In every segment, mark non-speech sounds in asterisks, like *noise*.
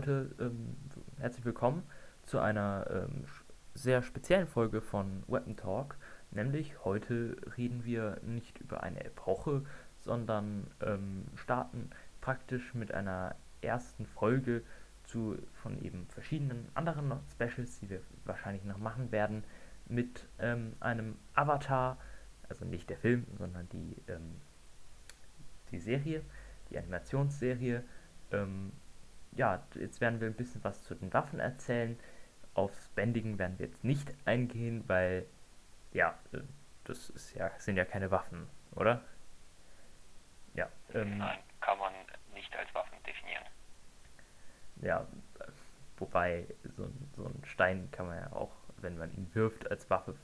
Ja, ähm, ähm, herzlich willkommen zu einer ähm, sehr speziellen Folge von Weapon Talk. Nämlich heute reden wir nicht über eine Epoche, sondern ähm, starten praktisch mit einer ersten Folge zu von eben verschiedenen anderen Specials, die wir wahrscheinlich noch machen werden, mit ähm, einem Avatar, also nicht der Film, sondern die, ähm, die Serie die Animationsserie. Ja, jetzt werden wir ein bisschen was zu den Waffen erzählen. Aufs Bändigen werden wir jetzt nicht eingehen, weil, ja, äh, das ist ja, sind ja keine Waffen, oder? Ja. Ähm, Nein, kann man nicht als Waffen definieren. Ja, wobei so, so ein Stein kann man ja auch, wenn man ihn wirft, als Waffe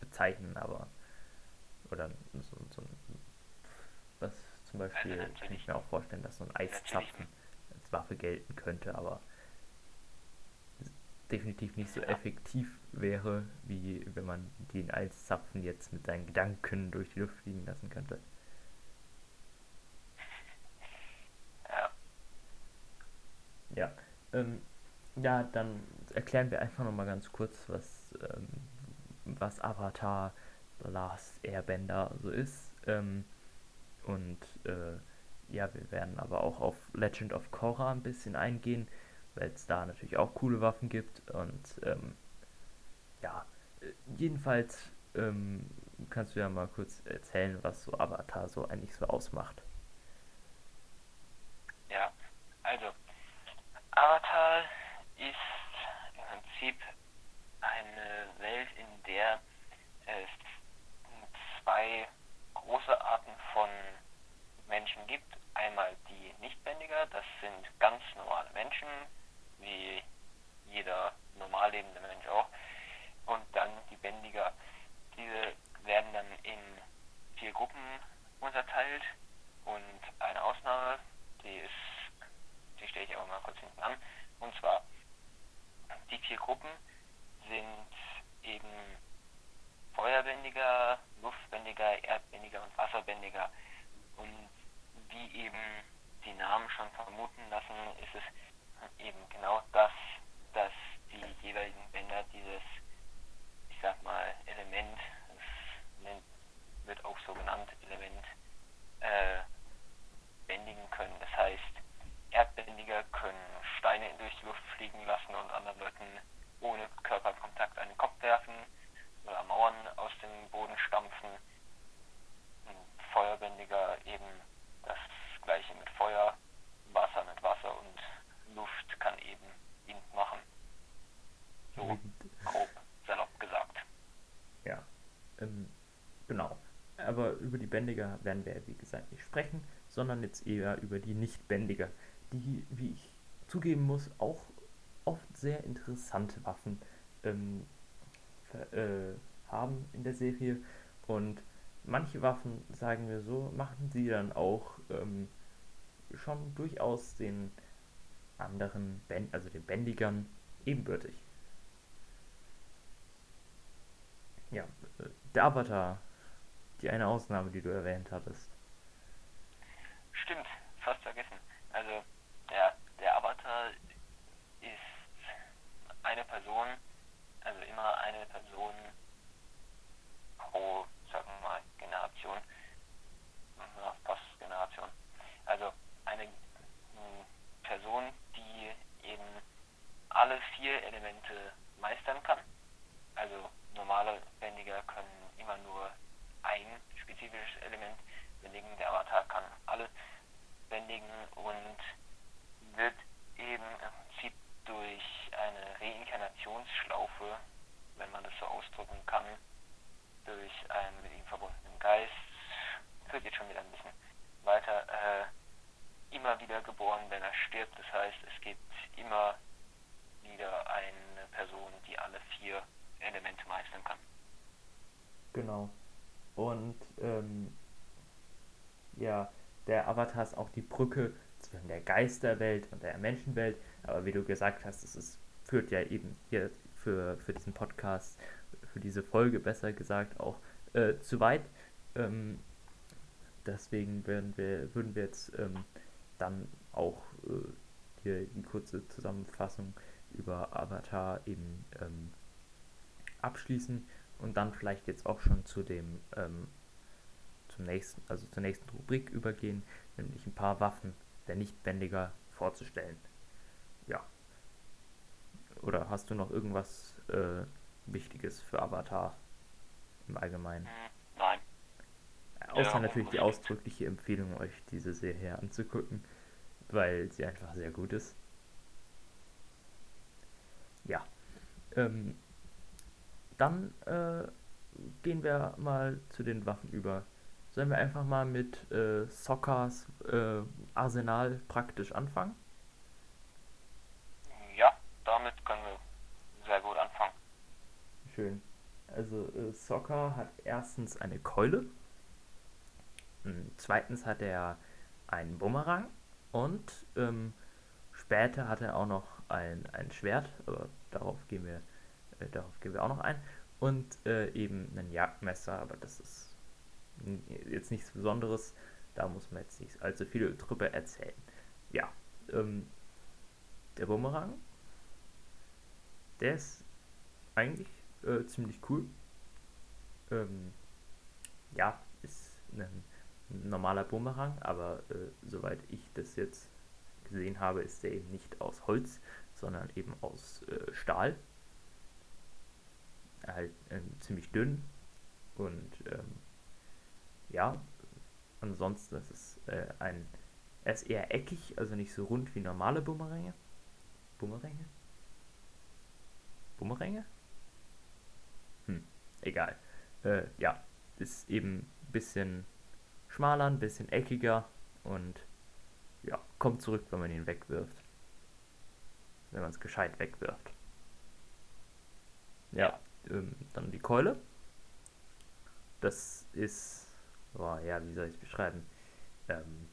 bezeichnen, aber oder so, so ein was zum Beispiel also kann ich mir auch vorstellen, dass so ein Eiszapfen Waffe gelten könnte, aber definitiv nicht so effektiv wäre, wie wenn man den Eiszapfen jetzt mit seinen Gedanken durch die Luft fliegen lassen könnte. Ja. Ja, ähm, ja dann erklären wir einfach nochmal ganz kurz, was, ähm, was Avatar The Last Airbender so ist. Ähm, und äh, ja, wir werden aber auch auf Legend of Korra ein bisschen eingehen, weil es da natürlich auch coole Waffen gibt. Und ähm, ja, jedenfalls ähm, kannst du ja mal kurz erzählen, was so Avatar so eigentlich so ausmacht. Ja, also Avatar ist im Prinzip eine Welt, in der es zwei große Arten von Menschen gibt. Einmal die Nichtbändiger, das sind ganz normale Menschen, wie jeder normal lebende Mensch auch. Und dann die Bändiger. Diese werden dann in vier Gruppen unterteilt und eine Ausnahme, die ist, die stelle ich aber mal kurz hinten an. Und zwar, die vier Gruppen sind eben Feuerbändiger, Erdbändiger und Wasserbändiger. Und wie eben die Namen schon vermuten lassen, ist es eben genau das, dass die jeweiligen Bänder dieses, ich sag mal, Element, das wird auch so genannt, Element, äh, bändigen können. Das heißt, Erdbändiger können Steine durch die Luft fliegen lassen und anderen Leuten ohne Körperkontakt einen Kopf werfen oder Mauern aus dem Boden stampfen. Feuerbändiger eben das gleiche mit Feuer, Wasser mit Wasser und Luft kann eben Wind machen. So grob salopp gesagt. Ja, ähm, genau. Aber über die Bändiger werden wir, wie gesagt, nicht sprechen, sondern jetzt eher über die Nicht-Bändiger, die, wie ich zugeben muss, auch oft sehr interessante Waffen ähm, äh, haben in der Serie. Und manche Waffen, sagen wir so, machen sie dann auch ähm, schon durchaus den anderen, Bänd also den Bändigern, ebenbürtig. Ja, äh, der Avatar, die eine Ausnahme, die du erwähnt hattest. Stimmt, fast vergessen. Also, ja, der Avatar ist eine Person, also immer eine Person pro sagen wir mal, Generation, ja, Postgeneration. Also eine hm, Person, die eben alle vier Elemente meistern kann. Also normale Bändiger können immer nur ein spezifisches Element bändigen. Der Avatar kann alle bändigen und wird eben im Prinzip durch eine Reinkarnationsschlaufe, wenn man das so ausdrücken kann, durch einen mit ihm verbundenen Geist, führt jetzt schon wieder ein bisschen weiter, äh, immer wieder geboren, wenn er stirbt. Das heißt, es gibt immer wieder eine Person, die alle vier Elemente meistern kann. Genau. Und ähm, ja, der Avatar ist auch die Brücke zwischen der Geisterwelt und der Menschenwelt. Aber wie du gesagt hast, es ist, führt ja eben hier für, für diesen Podcast für diese Folge besser gesagt auch äh, zu weit. Ähm, deswegen werden wir, würden wir jetzt ähm, dann auch äh, hier die kurze Zusammenfassung über Avatar eben ähm, abschließen und dann vielleicht jetzt auch schon zu dem ähm, zum nächsten, also zur nächsten Rubrik übergehen, nämlich ein paar Waffen der Nichtbändiger vorzustellen. Ja. Oder hast du noch irgendwas äh, Wichtiges für Avatar im Allgemeinen? Nein. Außer Ja, natürlich die ausdrückliche Empfehlung, euch diese Serie anzugucken, weil sie einfach sehr gut ist. Ja. Ähm, dann äh, gehen wir mal zu den Waffen über. Sollen wir einfach mal mit äh, Soccas äh, Arsenal praktisch anfangen? Ja, damit können wir sehr gut anfangen. Schön. Also äh, Soccer hat erstens eine Keule, ähm, zweitens hat er einen Bumerang und ähm, später hat er auch noch ein, ein Schwert, aber darauf gehen wir, äh, darauf gehen wir auch noch ein. Und äh, eben ein Jagdmesser, aber das ist jetzt nichts Besonderes. Da muss man jetzt nicht allzu viel drüber erzählen. Ja, ähm, der Bumerang, der ist eigentlich äh, ziemlich cool. Ähm, ja, ist ein normaler Bumerang, aber äh, soweit ich das jetzt gesehen habe, ist der eben nicht aus Holz, sondern eben aus äh, Stahl. Halt ähm, ziemlich dünn und ähm, ja, ansonsten ist es äh, ein, er ist eher eckig, also nicht so rund wie normale Bumeränge. Bumeränge? Bumeränge? Hm, egal. Äh, ja, ist eben ein bisschen schmaler, ein bisschen eckiger und ja, kommt zurück, wenn man ihn wegwirft. Wenn man es gescheit wegwirft. Ja, ähm, dann die Keule. Das ist, boah, ja, wie soll ich es beschreiben? Ähm,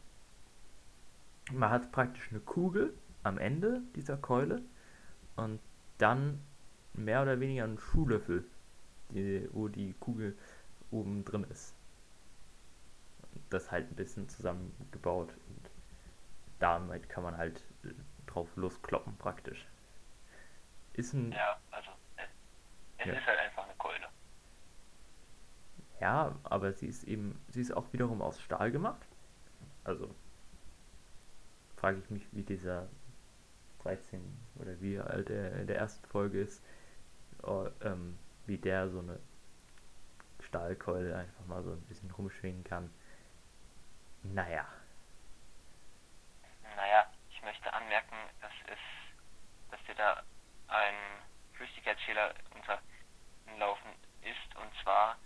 man hat praktisch eine Kugel am Ende dieser Keule und dann mehr oder weniger einen Schuhlöffel, die, wo die Kugel oben drin ist. Und das halt ein bisschen zusammengebaut und damit kann man halt äh, drauf loskloppen praktisch. Ist ein, Ja, es Ja. ist halt einfach eine Keule. ja, aber sie ist eben, sie ist auch wiederum aus Stahl gemacht. Also frage ich mich, wie dieser 13 oder wie alt er in der ersten Folge ist, oh, ähm, wie der so eine Stahlkeule einfach mal so ein bisschen rumschwingen kann. Naja, Naja, ich möchte anmerken, dass es, dass dir da ein Flüssigkeitsfehler unterlaufen ist. Und zwar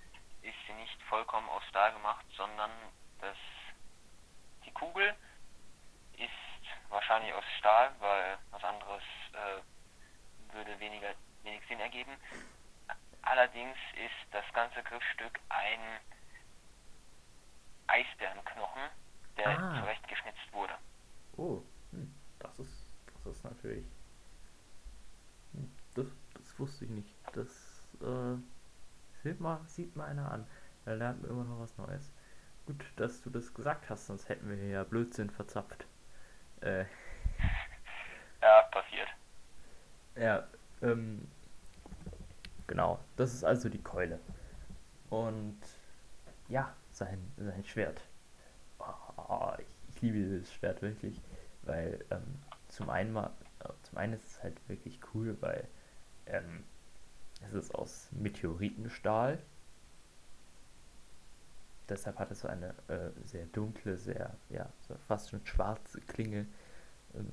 ist sie nicht vollkommen aus Stahl gemacht, sondern dass die Kugel ist wahrscheinlich aus Stahl, weil was anderes äh, würde weniger, wenig Sinn ergeben. Allerdings ist das ganze Griffstück ein Eisbärenknochen, der Ah. zurechtgeschnitzt wurde. Oh, hm, das ist, das ist natürlich. hm, Das, das wusste ich nicht. Das äh, sieht, mal, sieht mal einer an. Da lernt man immer noch was Neues. Gut, dass du das gesagt hast, sonst hätten wir hier ja Blödsinn verzapft. Äh, Ja, passiert. ja, ähm, genau. Das ist also die Keule. Und ja, sein, sein Schwert. Oh, ich, ich liebe dieses Schwert wirklich, weil ähm, zum einen mal, äh, zum einen ist es halt wirklich cool, weil ähm, es ist aus Meteoritenstahl. Deshalb hat es so eine äh, sehr dunkle, sehr, ja, so fast schon schwarze Klinge, ähm,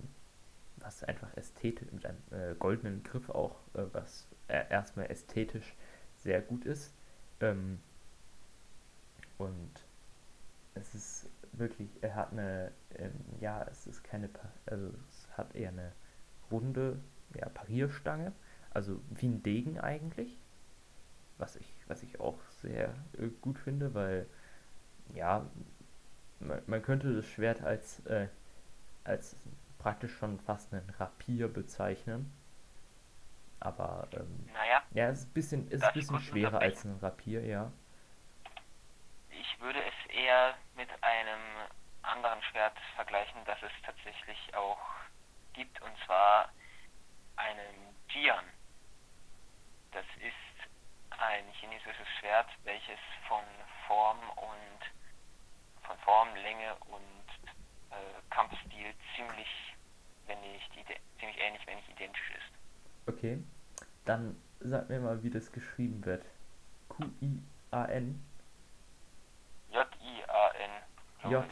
was einfach ästhetisch, mit einem äh, goldenen Griff auch, äh, was äh, erstmal ästhetisch sehr gut ist. Ähm, und es ist wirklich, er hat eine, ähm, ja, es ist keine, also es hat eher eine runde, ja, Parierstange, also wie ein Degen eigentlich, was ich, was ich auch sehr äh, gut finde, weil, ja, man, man könnte das Schwert als, äh, als praktisch schon fast einen Rapier bezeichnen, aber, ähm, Naja, ja, es ist ein bisschen, es ist ein bisschen schwerer als ein Rapier, ja. ich würde es eher mit einem anderen anderen Schwert vergleichen, das es tatsächlich auch gibt, und zwar einem Jian. Das ist ein chinesisches Schwert, welches von Form und von Form, Länge und äh, Kampfstil ziemlich, wenn nicht ziemlich ähnlich, wenn nicht identisch ist. Okay, dann sag mir mal, wie das geschrieben wird. Q-I-A-N? J-I-A-N. J.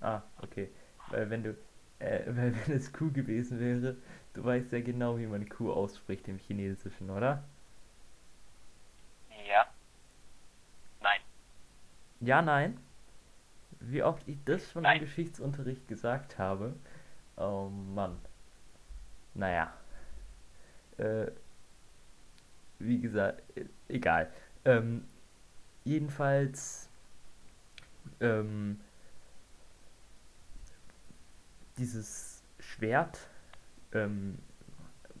Ah, okay. Weil wenn du, äh, *laughs* weil wenn es Q gewesen wäre, du weißt ja genau, wie man Q ausspricht im Chinesischen, oder? Ja. Nein. Ja, nein. Wie oft ich das schon im Geschichtsunterricht gesagt habe. Oh Mann. Naja. Äh, wie gesagt, äh, egal. Ähm, jedenfalls, ähm, dieses Schwert ähm,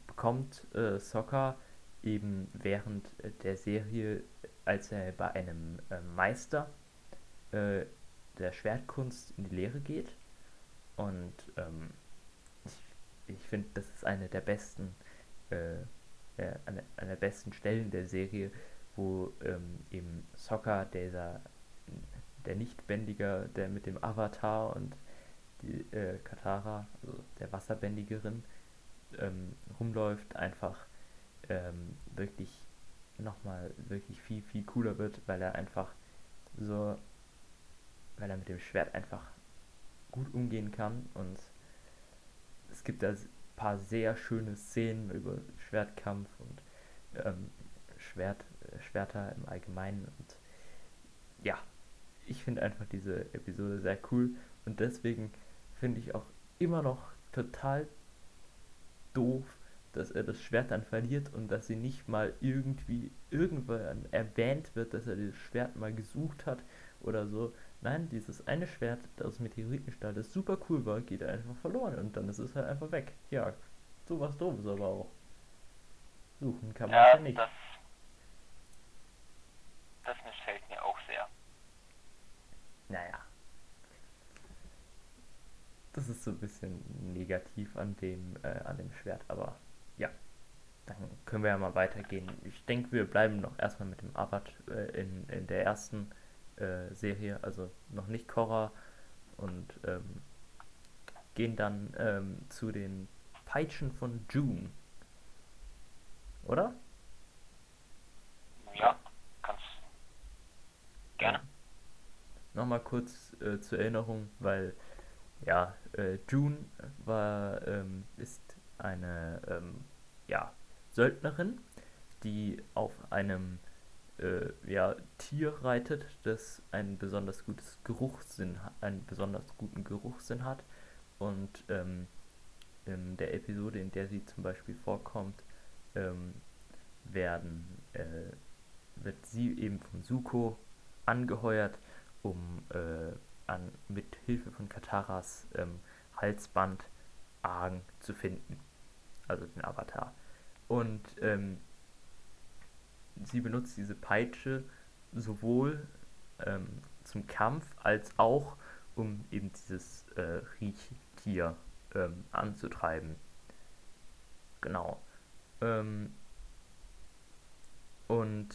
bekommt äh, Sokka eben während äh, der Serie, als er bei einem äh, Meister äh, der Schwertkunst in die Lehre geht. Und ähm, ich, ich finde, das ist eine der besten, äh, äh, eine, eine besten Stellen der Serie, wo ähm, eben Sokka, dieser der Nichtbändiger, der mit dem Avatar und die äh, Katara, also der Wasserbändigerin, ähm, rumläuft, einfach ähm, wirklich nochmal wirklich viel, viel cooler wird, weil er einfach so, weil er mit dem Schwert einfach gut umgehen kann. Und es gibt da ein paar sehr schöne Szenen über Schwertkampf und ähm, Schwert, äh, Schwerter im Allgemeinen. Und ja, ich finde einfach diese Episode sehr cool. Und deswegen finde ich auch immer noch total doof, dass er das Schwert dann verliert und dass sie nicht mal irgendwie irgendwann erwähnt wird, dass er das Schwert mal gesucht hat oder so. Nein, dieses eine Schwert, das aus Meteoritenstahl, das super cool war, geht einfach verloren und dann ist es halt einfach weg. Ja, sowas doofes aber auch. Suchen kann man ja, ja nicht. Das, das missfällt mir auch sehr. Naja. Das ist so ein bisschen negativ an dem, äh, an dem Schwert, aber ja. Dann können wir ja mal weitergehen. Ich denke, wir bleiben noch erstmal mit dem Avat äh, in, in der ersten äh, Serie, also noch nicht Korra und ähm, gehen dann ähm, zu den Peitschen von June. Oder? Ja, kannst. Gerne. Nochmal kurz äh, zur Erinnerung, weil ja, äh, June war, ähm, ist eine ähm, ja, Söldnerin, die auf einem äh, ja, Tier reitet, das ein besonders gutes Geruchssinn, einen besonders guten Geruchssinn hat. Und ähm, in der Episode, in der sie zum Beispiel vorkommt, ähm, werden, äh, wird sie eben von Suko angeheuert, um äh, an, mit Hilfe von Kataras ähm, Halsband Aang zu finden. Also den Avatar. Und ähm, sie benutzt diese Peitsche sowohl ähm, zum Kampf als auch um eben dieses äh, Riechtier ähm, anzutreiben. Genau. Ähm, und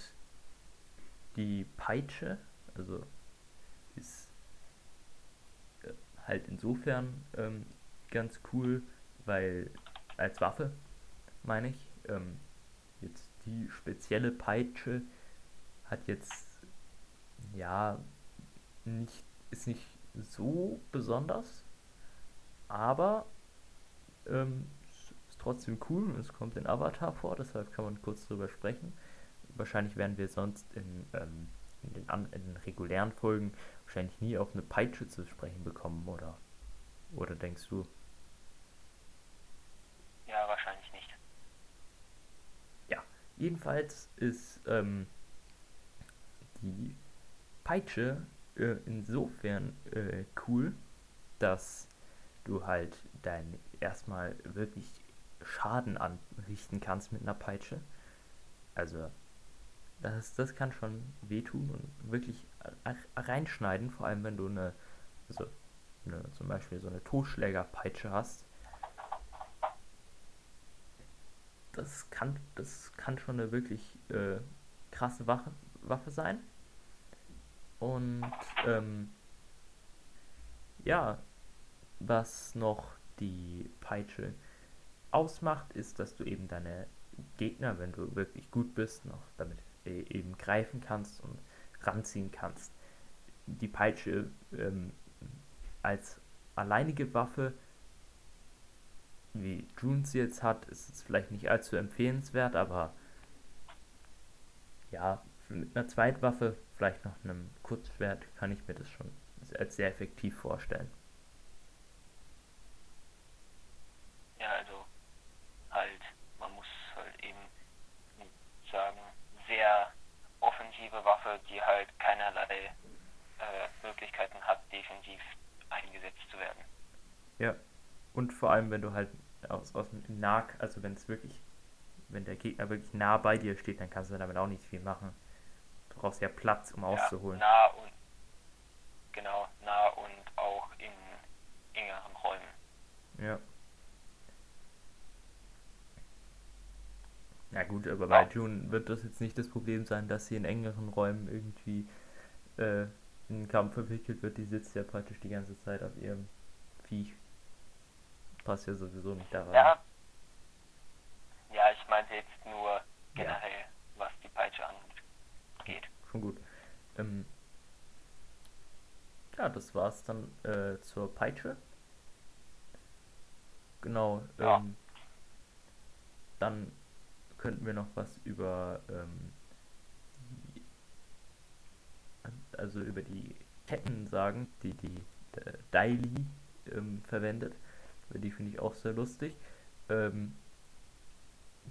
die Peitsche, also ist äh, halt insofern ähm, ganz cool, weil als Waffe, meine ich, ähm, jetzt die spezielle Peitsche hat jetzt ja nicht ist nicht so besonders, aber ähm, ist trotzdem cool und es kommt in Avatar vor, deshalb kann man kurz drüber sprechen. Wahrscheinlich werden wir sonst in, ähm, in, den, an, in den regulären Folgen wahrscheinlich nie auf eine Peitsche zu sprechen bekommen, oder? Oder denkst du? Ja, wahrscheinlich nicht. Ja, jedenfalls ist ähm, die Peitsche äh, insofern äh, cool, dass du halt dein erstmal wirklich Schaden anrichten kannst mit einer Peitsche. Also das, das kann schon wehtun und wirklich reinschneiden, vor allem wenn du eine, also eine, zum Beispiel so eine Totschlägerpeitsche hast, das kann, das kann schon eine wirklich äh, krasse Waffe, Waffe sein. Und ähm, ja, was noch die Peitsche ausmacht, ist, dass du eben deine Gegner, wenn du wirklich gut bist, noch damit äh, eben greifen kannst und ranziehen kannst. Die Peitsche ähm, als alleinige Waffe, wie June sie jetzt hat, ist es vielleicht nicht allzu empfehlenswert, aber ja, mit einer Zweitwaffe, vielleicht noch einem Kurzschwert, kann ich mir das schon als sehr effektiv vorstellen. Ja, also halt, man muss halt eben sagen, sehr offensive Waffe, die halt keinerlei äh, Möglichkeiten hat, defensiv eingesetzt zu werden. Ja, und vor allem, wenn du halt aus, aus dem Nah, also wenn es wirklich, wenn der Gegner wirklich nah bei dir steht, dann kannst du damit auch nicht viel machen. Du brauchst ja Platz, um ja, auszuholen. Nah und genau, nah und auch in engeren Räumen. Ja. Ja gut, aber bei June wird das jetzt nicht das Problem sein, dass sie in engeren Räumen irgendwie äh, in einen Kampf verwickelt wird. Die sitzt ja praktisch die ganze Zeit auf ihrem Viech. Passt ja sowieso nicht da rein. Ja, ja, ich meinte jetzt nur generell, was die Peitsche angeht. Schon gut. Ähm, ja, das war's dann äh, zur Peitsche. Genau. Ja. Ähm, dann könnten wir noch was über ähm, die, also über die Ketten sagen, die die äh, Daily ähm, verwendet. Die finde ich auch sehr lustig. Ähm,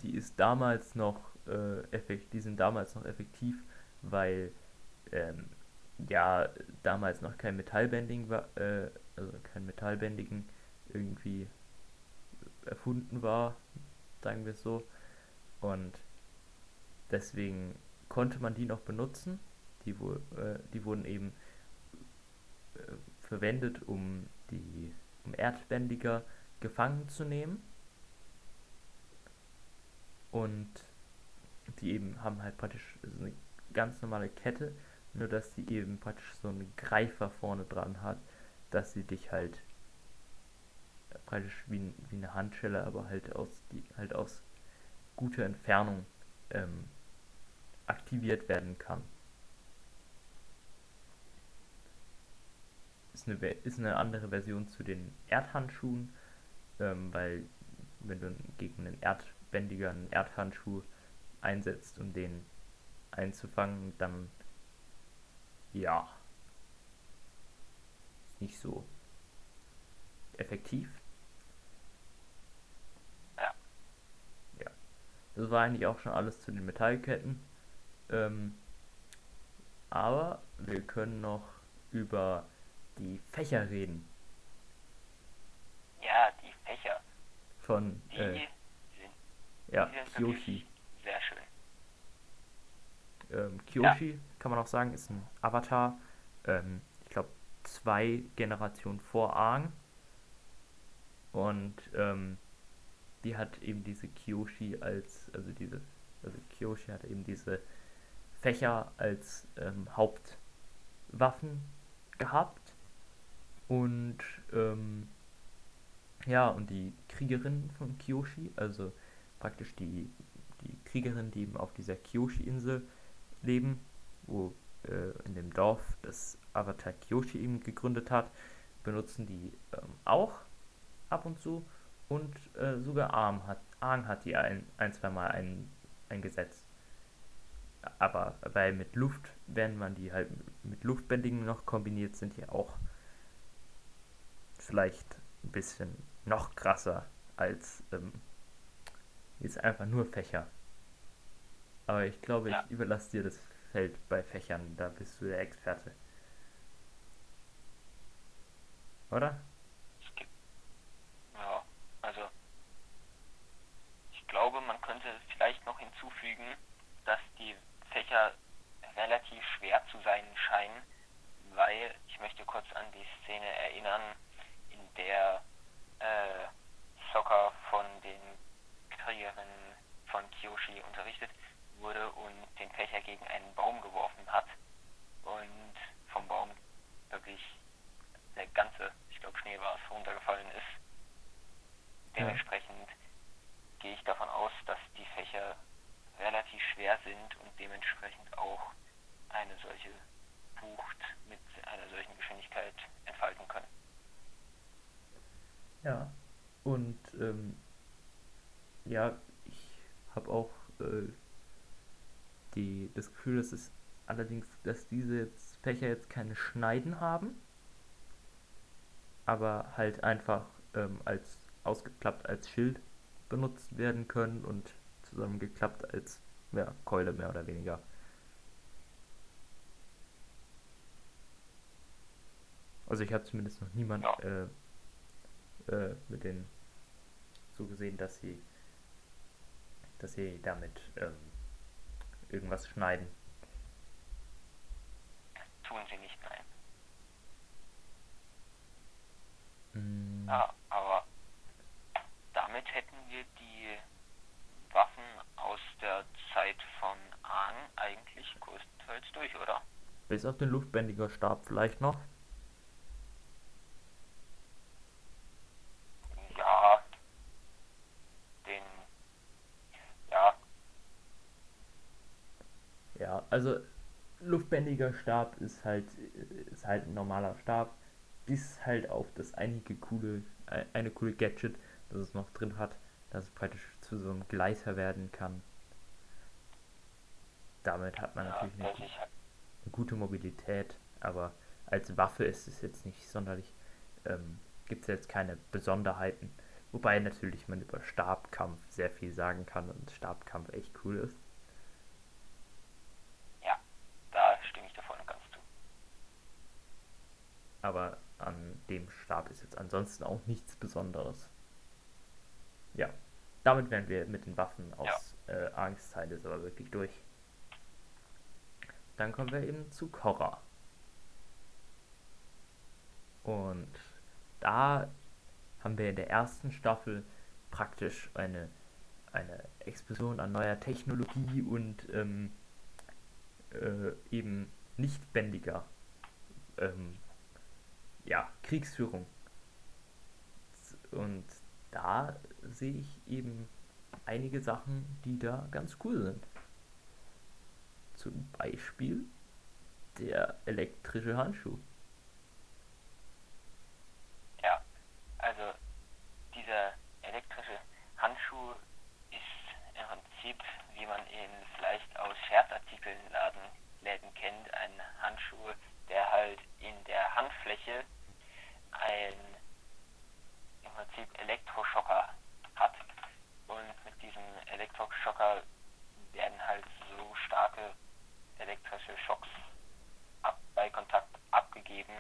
die ist damals noch äh, effektiv, die sind damals noch effektiv, weil ähm, ja damals noch kein Metallbending war, äh, also kein Metallbändigen irgendwie erfunden war, sagen wir es so. Und deswegen konnte man die noch benutzen. Die, äh, die wurden eben äh, verwendet, um die um Erdbändiger gefangen zu nehmen. Und die eben haben halt praktisch eine ganz normale Kette, nur dass die eben praktisch so einen Greifer vorne dran hat, dass sie dich halt praktisch wie, wie eine Handschelle, aber halt aus die halt aus guter Entfernung ähm, aktiviert werden kann. Ist eine, ist eine andere Version zu den Erdhandschuhen, ähm, weil wenn du gegen einen Erdbändiger einen Erdhandschuh einsetzt, um den einzufangen, dann ja, nicht so effektiv. Ja. Ja. Das war eigentlich auch schon alles zu den Metallketten. Ähm, aber wir können noch über die Fächer reden. Ja, die Fächer. Von Die äh, sind, ja, Kyoshi. sehr schön. Ähm, Kyoshi, kann man auch sagen, ist ein Avatar. Ähm, ich glaube, zwei Generationen vor Aang. Und ähm, die hat eben diese Kyoshi als, also diese, also Kyoshi hat eben diese Fächer als ähm, Hauptwaffen gehabt. Und ähm, ja, und die Kriegerin von Kyoshi, also praktisch die, die Kriegerin, die eben auf dieser Kyoshi-Insel leben, wo äh, in dem Dorf das Avatar Kyoshi eben gegründet hat, benutzen die ähm, auch ab und zu. Und äh, sogar Arm hat, Aang hat die ein, ein zwei Mal ein, eingesetzt. Aber weil mit Luft, wenn man die halt mit Luftbändigen noch kombiniert, sind die auch vielleicht ein bisschen noch krasser als ähm, jetzt einfach nur Fächer. Aber ich glaube, Ja. ich überlasse dir das Feld bei Fächern, da bist du der Experte. Oder? Ja, also ich glaube, man könnte vielleicht noch hinzufügen, dass die Fächer relativ schwer zu sein scheinen, weil ich möchte kurz an die Szene erinnern der äh, Soccer von den Kriegerinnen von Kyoshi unterrichtet wurde und den Fächer gegen einen Baum geworfen hat und vom Baum wirklich der ganze, ich glaube Schnee war es, runtergefallen ist. Dementsprechend ja. gehe ich davon aus, dass die Fächer relativ schwer sind und dementsprechend auch eine solche Bucht mit einer solchen Geschwindigkeit entfalten können. Ja. Und ähm, ja, ich habe auch äh, die, das Gefühl, dass es allerdings, dass diese jetzt, Fächer jetzt keine Schneiden haben, aber halt einfach ähm, als ausgeklappt als Schild benutzt werden können und zusammengeklappt als ja, Keule mehr oder weniger. Also ich habe zumindest noch niemand Ja. äh, äh, mit denen so gesehen, dass sie dass sie damit ähm, irgendwas schneiden. Tun sie nicht, nein. Mm, Ja, aber damit hätten wir die Waffen aus der Zeit von Ahn eigentlich größtenteils durch, oder? Bis auf den Luftbändiger-Stab vielleicht noch. Ja, den, ja, Ja, also luftbändiger Stab ist halt ist halt ein normaler Stab, bis halt auf das einige coole äh, eine coole Gadget, das es noch drin hat, dass es praktisch zu so einem Gleiter werden kann. Damit hat man ja, natürlich eine, halt, eine gute Mobilität, aber als Waffe ist es jetzt nicht sonderlich, ähm, gibt es jetzt keine Besonderheiten. Wobei natürlich man über Stabkampf sehr viel sagen kann und Stabkampf echt cool ist. ja, da stimme ich dir voll und ganz zu. aber an Stab ist jetzt ansonsten auch nichts Besonderes. Ja, damit wären wir mit den Waffen aus äh, Args Zeit ist aber wirklich durch. Dann kommen wir eben zu Korra. Und da haben wir in der ersten Staffel praktisch eine, eine Explosion an neuer Technologie und ähm, äh, eben nicht bändiger ähm, ja, Kriegsführung. Und da sehe ich eben einige Sachen, die da ganz cool sind. Zum Beispiel der elektrische Handschuh. Ja, also dieser elektrische Handschuh ist im Prinzip, wie man ihn vielleicht aus Scherzartikelläden Läden kennt, ein Handschuh, der halt in der Handfläche ein im Prinzip Elektroschocker hat. Und mit diesem Elektroschocker werden halt so starke elektrische Schocks ab, bei Kontakt abgegeben,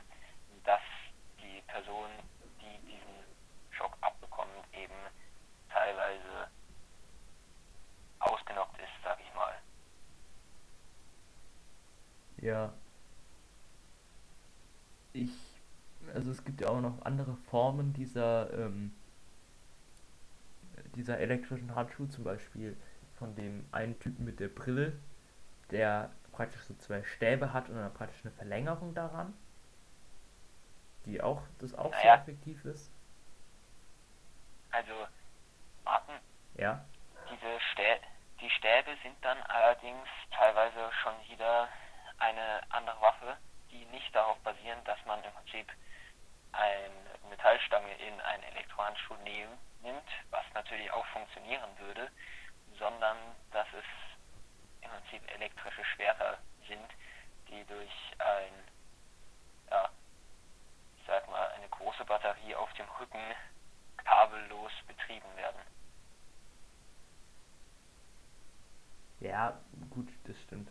dass die Person, die diesen Schock abbekommt, eben teilweise ausgenockt ist, sag ich mal. Ja. Ich, also es gibt ja auch noch andere Formen dieser, ähm, dieser elektrischen Handschuhe, zum Beispiel von dem einen Typen mit der Brille, der praktisch so zwei Stäbe hat und dann praktisch eine Verlängerung daran, die auch, das auch sehr Naja. effektiv ist. Also, Martin, Ja, diese Stä die Stäbe sind dann allerdings teilweise schon wieder eine andere Waffe, die nicht darauf basieren, dass man im Prinzip eine Metallstange in einen Elektrohandschuh nehm, nimmt, was natürlich auch funktionieren würde, sondern dass es im Prinzip elektrische Schwerter sind, die durch ein, ja, ich sag mal, eine große Batterie auf dem Rücken kabellos betrieben werden. ja, gut, das stimmt.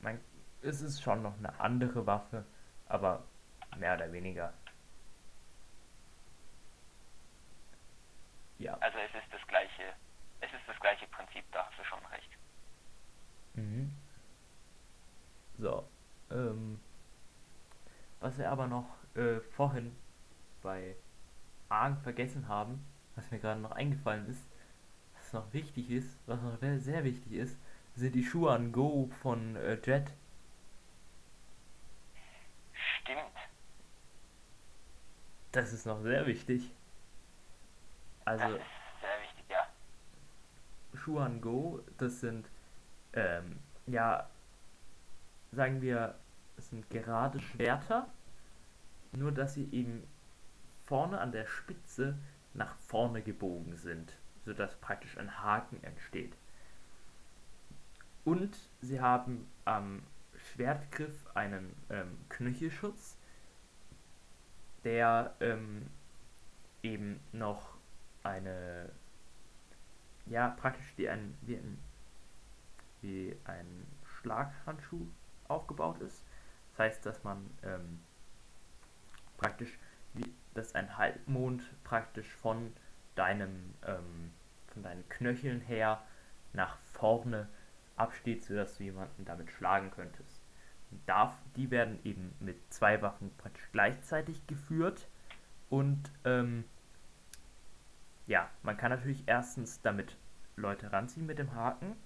Man, es ist schon noch eine andere Waffe, aber mehr oder weniger. Ja. Also es ist das gleiche, es ist das gleiche Prinzip, da hast du schon recht. Mhm. So. Ähm, was wir aber noch äh, vorhin bei Arg vergessen haben, was mir gerade noch eingefallen ist, was noch wichtig ist, was noch sehr, sehr wichtig ist, sind die Schuhe an Go von äh, Jet. Stimmt. Das ist noch sehr wichtig. Das Also ist sehr wichtig, ja. Schuhe an Go, das sind, ähm, ja, sagen wir, es sind gerade Schwerter, nur dass sie eben vorne an der Spitze nach vorne gebogen sind, sodass praktisch ein Haken entsteht. Und sie haben am Schwertgriff einen ähm, Knöchelschutz, der ähm, eben noch eine, ja, praktisch wie ein, wie ein, wie ein Schlaghandschuh aufgebaut ist. Das heißt, dass man ähm, praktisch, wie, dass ein Halbmond praktisch von deinem, ähm, von deinen Knöcheln her nach vorne absteht, sodass du jemanden damit schlagen könntest. Darf, die werden eben mit zwei Waffen praktisch gleichzeitig geführt und ähm, ja, man kann natürlich erstens damit Leute ranziehen mit dem Haken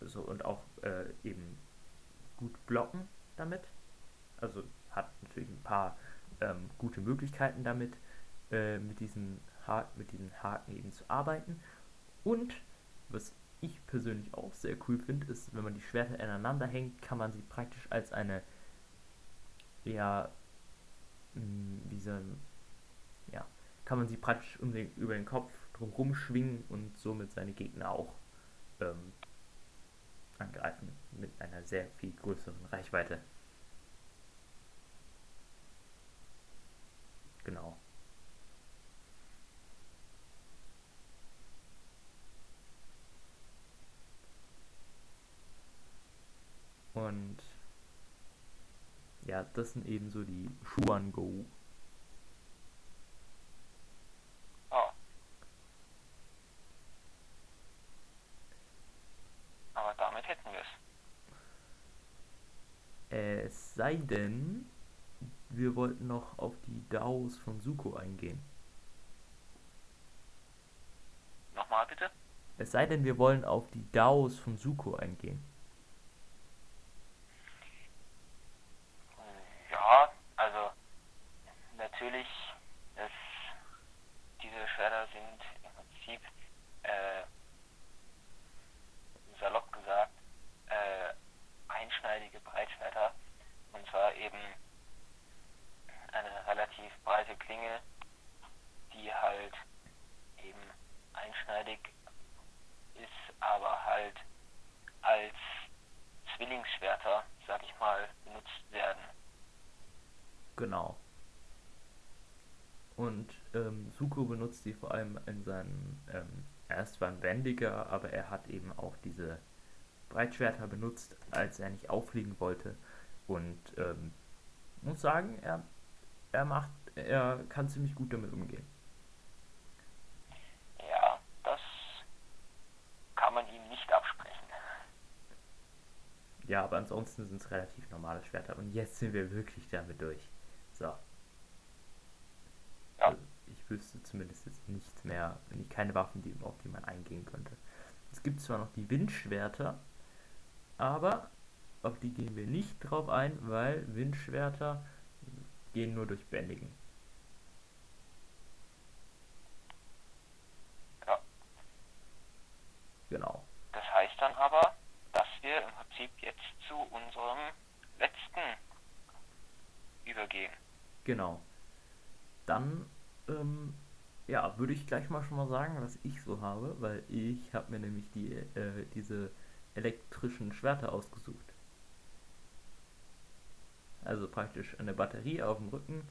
so und auch äh, eben gut blocken damit. Also hat natürlich ein paar ähm, gute Möglichkeiten damit, äh, mit, diesen mit diesen Haken eben zu arbeiten. Und was ich persönlich auch sehr cool finde, ist, wenn man die Schwerter ineinander hängt, kann man sie praktisch als eine, ja, mm, wie so ja, kann man sie praktisch um den, über den Kopf drumherum schwingen und somit seine Gegner auch ähm, angreifen mit einer sehr viel größeren Reichweite. Genau. Und ja, das sind eben so die Shuan Go. Oh. Aber damit hätten wir es. Es sei denn, wir wollten noch auf die DAOs von Suko eingehen. Nochmal bitte? Es sei denn, wir wollen auf die DAOs von Suko eingehen. Ja, also natürlich, ist, diese Schwerter sind im Prinzip äh, salopp gesagt äh, einschneidige Breitschwerter und zwar eben eine relativ breite Klinge, die halt eben einschneidig ist, aber halt als Zwillingsschwerter, sag ich mal, benutzt werden. Genau. Und ähm, Suko benutzt die vor allem in seinen, ähm, er ist zwar ein Wendiger, aber er hat eben auch diese Breitschwerter benutzt, als er nicht auffliegen wollte. Und ähm, muss sagen, er er macht, er kann ziemlich gut damit umgehen. Ja, das kann man ihm nicht absprechen. Ja, aber ansonsten sind es relativ normale Schwerter. Und jetzt sind wir wirklich damit durch. So. Ja. Also ich wüsste zumindest jetzt nichts mehr, keine Waffen, die, auf die man eingehen könnte. Es gibt zwar noch die Windschwerter, aber auf die gehen wir nicht drauf ein, weil Windschwerter gehen nur durch Bändigen. Ja. Genau. Das heißt dann aber, dass wir im Prinzip jetzt zu unserem letzten übergehen. Genau. Dann, ähm, ja, würde ich gleich mal schon mal sagen, was ich so habe, weil ich habe mir nämlich die, äh, diese elektrischen Schwerter ausgesucht. Also praktisch eine Batterie auf dem Rücken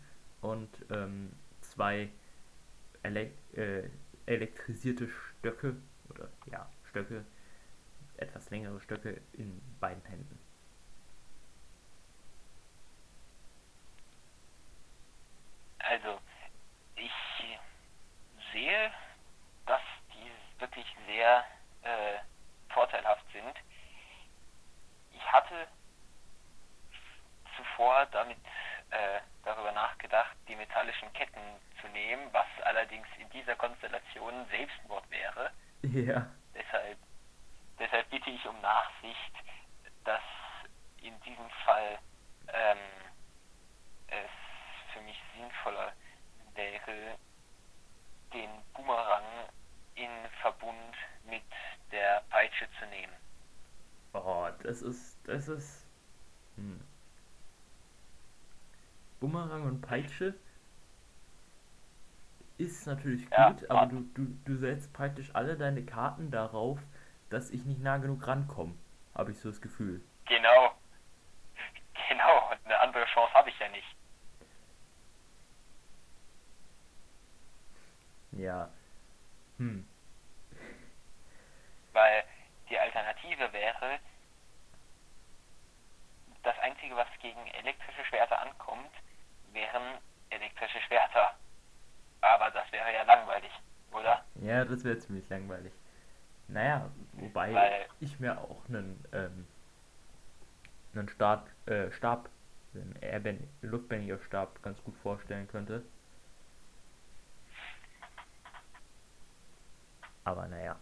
und ähm, zwei ele äh, elektrisierte Stöcke oder ja, Stöcke, etwas längere Stöcke in beiden Händen. Also, ich sehe, dass die wirklich sehr äh, vorteilhaft sind. Ich hatte zuvor damit äh, darüber nachgedacht, die metallischen Ketten zu nehmen, was allerdings in dieser Konstellation Selbstmord wäre. Ja. Deshalb, deshalb bitte ich um Nachsicht, dass in diesem Fall ähm, es für mich sinnvoller wäre, den Boomerang in Verbund mit der Peitsche zu nehmen. Oh, das ist, das ist. Hm. Bumerang und Peitsche natürlich Ja, gut, aber du, du, du setzt praktisch alle deine Karten darauf, dass ich nicht nah genug rankomme. Habe ich so das Gefühl. Genau. Genau, und eine andere Chance habe ich ja nicht. Ja. Hm. Weil die Alternative wäre, das Einzige, was gegen elektrische Schwerter ankommt, wären elektrische Schwerter. Wäre ja langweilig, oder? Ja, das wäre ziemlich langweilig. Naja, wobei Weil- ich mir auch einen, ähm, einen Stab, äh, Stab, einen luftbändiger Stab ganz gut vorstellen könnte. Aber naja.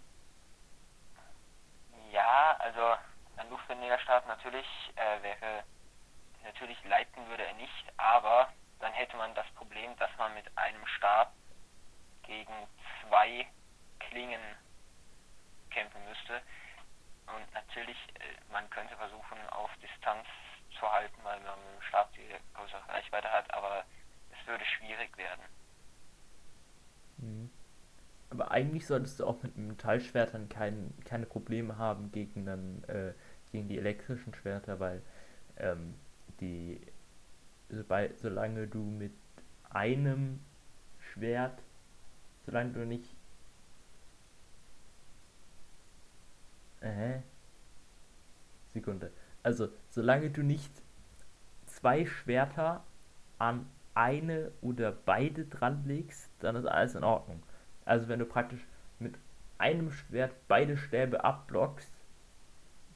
Ja, also ein Luftbändigerstab natürlich äh, wäre, natürlich leiten würde er nicht, aber dann hätte man das Problem, dass man mit einem Stab gegen zwei Klingen kämpfen müsste. Und natürlich, äh, man könnte versuchen, auf Distanz zu halten, weil man mit dem Stab die größere Reichweite hat, aber es würde schwierig werden. Mhm. Aber eigentlich solltest du auch mit Metallschwertern kein, keine Probleme haben gegen, dann, äh, gegen die elektrischen Schwerter, weil ähm, die, sobald, solange du mit einem Schwert, solange du nicht. Äh, Sekunde. Also, solange du nicht zwei Schwerter an eine oder beide dran legst, dann ist alles in Ordnung. Also wenn du praktisch mit einem Schwert beide Stäbe abblockst,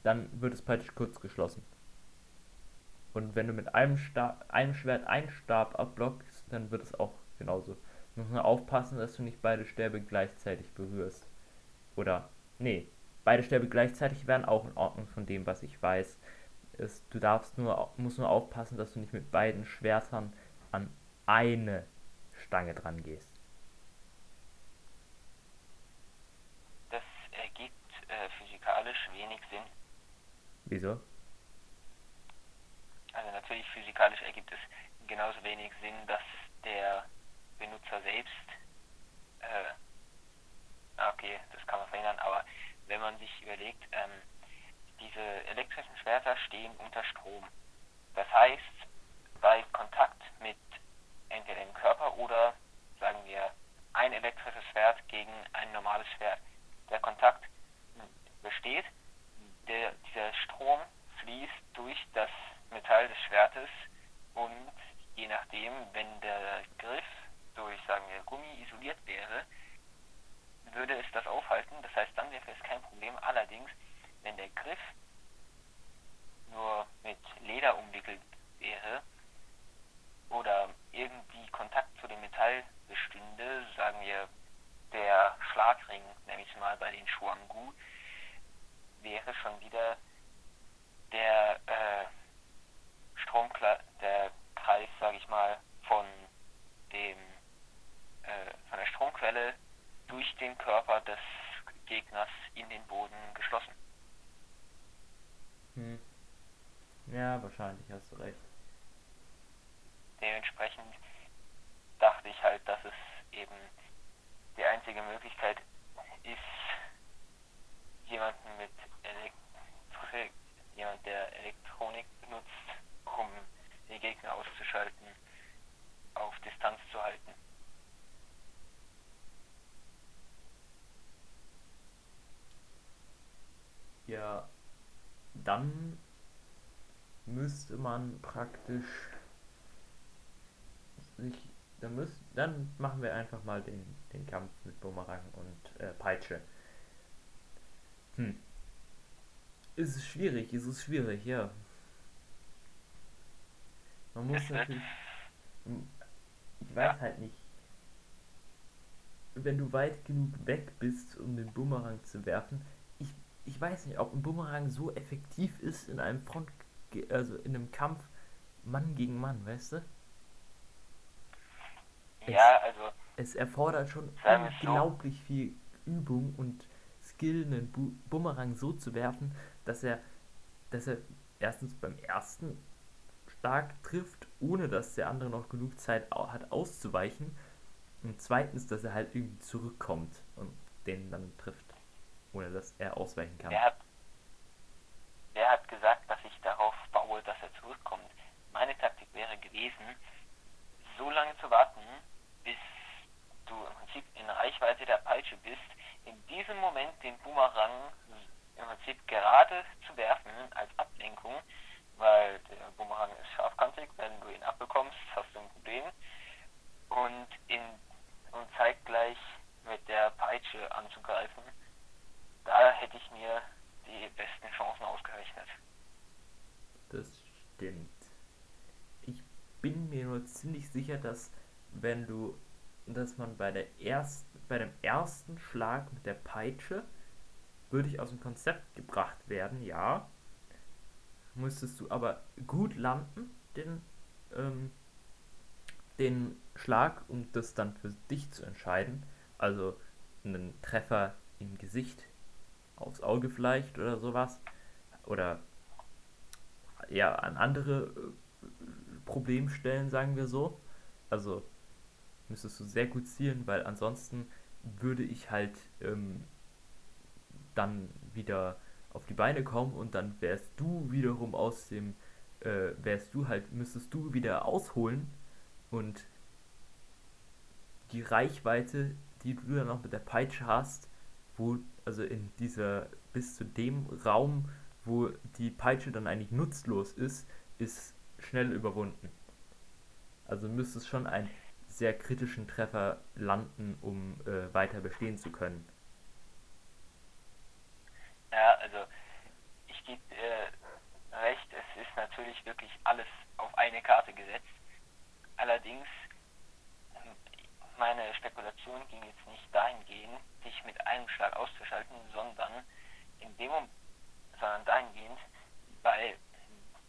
dann wird es praktisch kurz geschlossen. Und wenn du mit einem, Stab, einem Schwert einen Stab abblockst, dann wird es auch genauso. Du musst nur aufpassen, dass du nicht beide Stäbe gleichzeitig berührst. Oder, nee, beide Stäbe gleichzeitig wären auch in Ordnung von dem, was ich weiß. Ist, du darfst nur, musst nur aufpassen, dass du nicht mit beiden Schwertern an eine Stange dran gehst. Das ergibt äh, physikalisch wenig Sinn. Wieso? Also natürlich physikalisch ergibt es genauso wenig Sinn, dass der Benutzer selbst, äh, ah, okay, das kann man verhindern, aber wenn man sich überlegt, ähm, diese elektrischen Schwerter stehen unter Strom. Das heißt, bei Kontakt mit entweder dem Körper oder, sagen wir, ein elektrisches Schwert gegen ein normales Schwert, der Kontakt besteht, der, dieser Strom fließt durch das Metall des Schwertes und je nachdem, wenn der Griff durch, sagen wir, Gummi isoliert wäre, würde es das aufhalten. Das heißt, dann wäre es kein Problem. Allerdings, wenn der Griff nur mit Leder umwickelt wäre oder irgendwie Kontakt zu dem Metall bestünde, sagen wir, der Schlagring, nenne ich mal bei den Shuangu, wäre schon wieder der äh, Stromkreis, der Kreis, sage ich mal, von dem äh, von Stromquelle durch den Körper des Gegners in den Boden geschlossen. Hm. Ja, wahrscheinlich hast du recht. Dementsprechend dachte ich halt, dass es eben die einzige Möglichkeit ist, jemanden mit Elektrik, jemand der Elektronik benutzt, um die Gegner auszuschalten, auf Distanz zu halten. Ja, dann müsste man praktisch sich, dann müsst, dann machen wir einfach mal den, den Kampf mit Bumerang und äh, Peitsche. Hm. Ist es schwierig, ist es schwierig, ja. Man muss natürlich, ich weiß halt nicht, wenn du weit genug weg bist, um den Bumerang zu werfen, ich, weiß nicht, ob ein Bumerang so effektiv ist in einem Front, also in einem Kampf Mann gegen Mann, weißt du? Ja, also Es erfordert schon es so. unglaublich viel Übung und Skill, einen Bu Bumerang so zu werfen, dass er, dass er erstens beim ersten stark trifft, ohne dass der andere noch genug Zeit hat auszuweichen Und zweitens, dass er halt irgendwie zurückkommt und den dann trifft, ohne dass er ausweichen kann. Wer hat, wer hat gesagt, dass ich darauf baue, dass er zurückkommt? Meine Taktik wäre gewesen, so lange zu warten, bis du im Prinzip in Reichweite der Peitsche bist, in diesem Moment den Boomerang im Prinzip gerade zu werfen als Ablenkung, weil der Boomerang ist scharfkantig, wenn du ihn abbekommst, hast du ein Problem. Und, in, und zeitgleich mit der Peitsche anzugreifen, da hätte ich mir die besten Chancen ausgerechnet. Das stimmt. Ich bin mir nur ziemlich sicher, dass wenn du, dass man bei der ersten, bei dem ersten Schlag mit der Peitsche würde ich aus dem Konzept gebracht werden, ja. Müsstest du aber gut landen, den, ähm, den Schlag, um das dann für dich zu entscheiden. Also einen Treffer im Gesicht, aufs Auge vielleicht oder sowas. Oder ja, an andere äh, Problemstellen, sagen wir so. Also müsstest du sehr gut zielen, weil ansonsten würde ich halt ähm, dann wieder auf die Beine kommen und dann wärst du wiederum aus dem, äh, wärst du halt, müsstest du wieder ausholen und die Reichweite, die du dann auch mit der Peitsche hast, wo, also in dieser, bis zu dem Raum, wo die Peitsche dann eigentlich nutzlos ist, ist schnell überwunden. Also müsstest schon einen sehr kritischen Treffer landen, um äh, weiter bestehen zu können. Ja, also ich gebe äh, recht, es ist natürlich wirklich alles auf eine Karte gesetzt. Allerdings, meine Spekulation ging jetzt nicht dahingehend, dich mit einem Schlag auszuschalten, sondern in dem sondern dahingehend, weil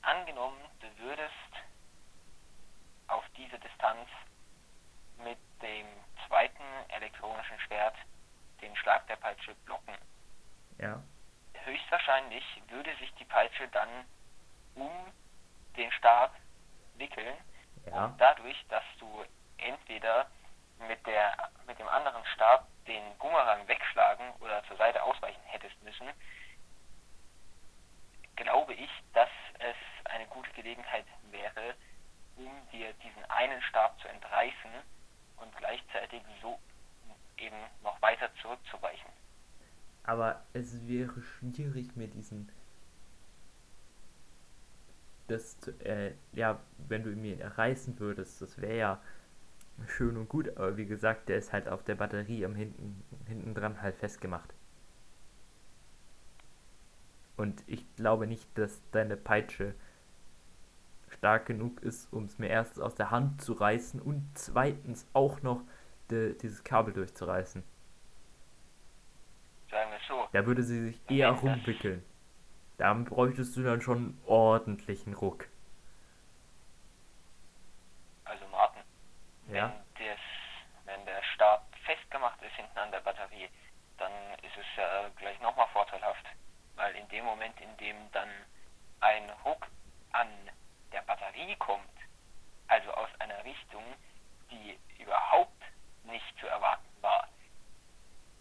angenommen, du würdest auf diese Distanz mit dem zweiten elektronischen Schwert den Schlag der Peitsche blocken. Ja höchstwahrscheinlich würde sich die Peitsche dann um den Stab wickeln ja. und dadurch, dass du entweder mit der mit dem anderen Stab den Boomerang wegschlagen oder zur Seite ausweichen hättest müssen, glaube ich, dass es eine gute Gelegenheit wäre, um dir diesen einen Stab zu entreißen und gleichzeitig so eben noch weiter zurückzuweichen. Aber es wäre schwierig, mir diesen. Das, äh, ja, wenn du mir reißen würdest, das wäre ja schön und gut, aber wie gesagt, der ist halt auf der Batterie am hinten, hinten dran halt festgemacht. Und ich glaube nicht, dass deine Peitsche stark genug ist, um es mir erstens aus der Hand zu reißen und zweitens auch noch de, dieses Kabel durchzureißen. Sagen wir so. Da würde sie sich eher rumwickeln. Da bräuchtest du dann schon ordentlichen Ruck. Also Martin, ja? wenn, des, wenn der Stab festgemacht ist hinten an der Batterie, dann ist es ja gleich nochmal vorteilhaft. Weil in dem Moment, in dem dann ein Ruck an der Batterie kommt, also aus einer Richtung, die überhaupt nicht zu erwarten war,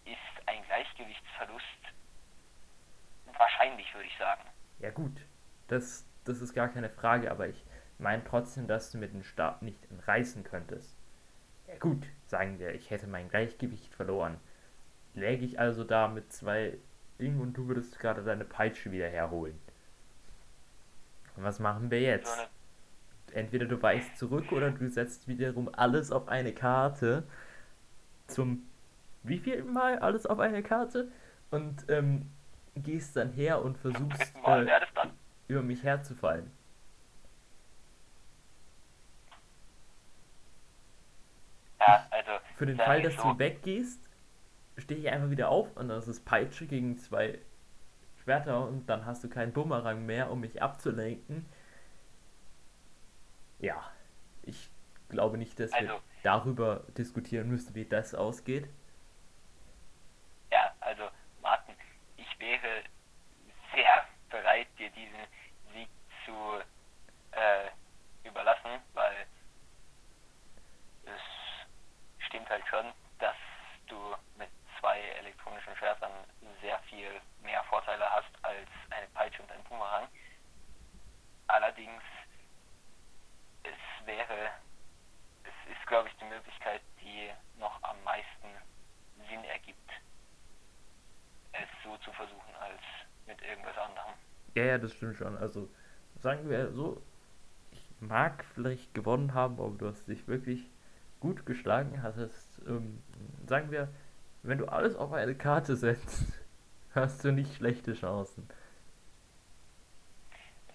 ist ein Gleichgewichtsverlust wahrscheinlich, würde ich sagen. Ja gut, das, das ist gar keine Frage, aber ich meine trotzdem, dass du mit dem Stab nicht entreißen könntest. Gut, sagen wir, ich hätte mein Gleichgewicht verloren. Läge ich also da mit zwei Dingen und du würdest gerade deine Peitsche wieder herholen. Und was machen wir jetzt? Entweder du weichst zurück oder du setzt wiederum alles auf eine Karte zum wie viel Mal alles auf eine Karte und ähm, gehst dann her und versuchst äh, über mich herzufallen. Ja, also. Für den Fall, dass du weggehst, stehe ich einfach wieder auf und das ist Peitsche gegen zwei Schwerter und dann hast du keinen Bumerang mehr, um mich abzulenken. Ja, ich glaube nicht, dass also, wir darüber diskutieren müssen, wie das ausgeht. wäre sehr bereit, dir diesen Sieg zu äh, überlassen, weil es stimmt halt schon Ja, das stimmt schon. Also sagen wir so, ich mag vielleicht gewonnen haben, aber du hast dich wirklich gut geschlagen. Hattest, ähm, sagen wir, wenn du alles auf eine Karte setzt, *laughs* hast du nicht schlechte Chancen.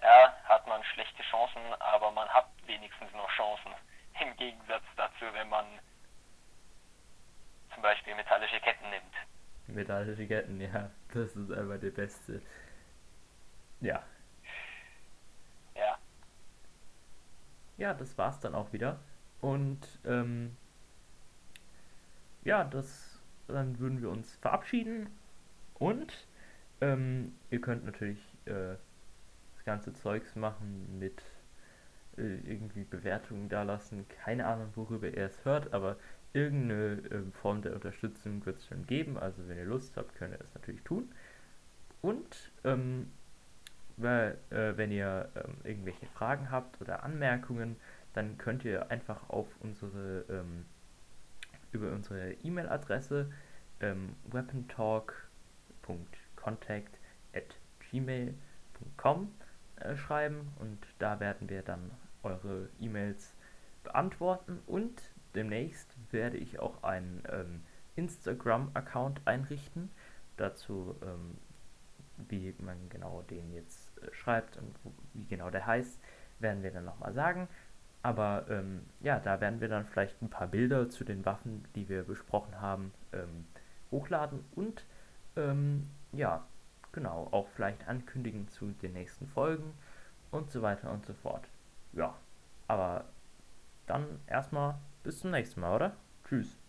Ja, hat man schlechte Chancen, aber man hat wenigstens noch Chancen. *laughs* Im Gegensatz dazu, wenn man zum Beispiel metallische Ketten nimmt. Metallische Ketten, ja, das ist einfach der beste. Ja. Ja, Ja, das war's dann auch wieder. Und ähm, ja, das dann würden wir uns verabschieden. Und ähm, ihr könnt natürlich äh, das ganze Zeugs machen mit äh, irgendwie Bewertungen dalassen. Keine Ahnung, worüber ihr es hört, aber irgendeine ähm, Form der Unterstützung wird es schon geben. Also wenn ihr Lust habt, könnt ihr das natürlich tun. Und ähm, weil, äh, wenn ihr ähm, irgendwelche Fragen habt oder Anmerkungen, dann könnt ihr einfach auf unsere ähm, über unsere E-Mail-Adresse ähm, weapontalk.contact äh, schreiben und da werden wir dann eure E-Mails beantworten und demnächst werde ich auch einen ähm, Instagram-Account einrichten. Dazu, ähm, wie man genau den jetzt äh, schreibt und wie genau der heißt, werden wir dann nochmal sagen. Aber ähm, ja, da werden wir dann vielleicht ein paar Bilder zu den Waffen, die wir besprochen haben, ähm, hochladen und ähm, ja, genau, auch vielleicht ankündigen zu den nächsten Folgen und so weiter und so fort. Ja, aber dann erstmal bis zum nächsten Mal, oder? Tschüss.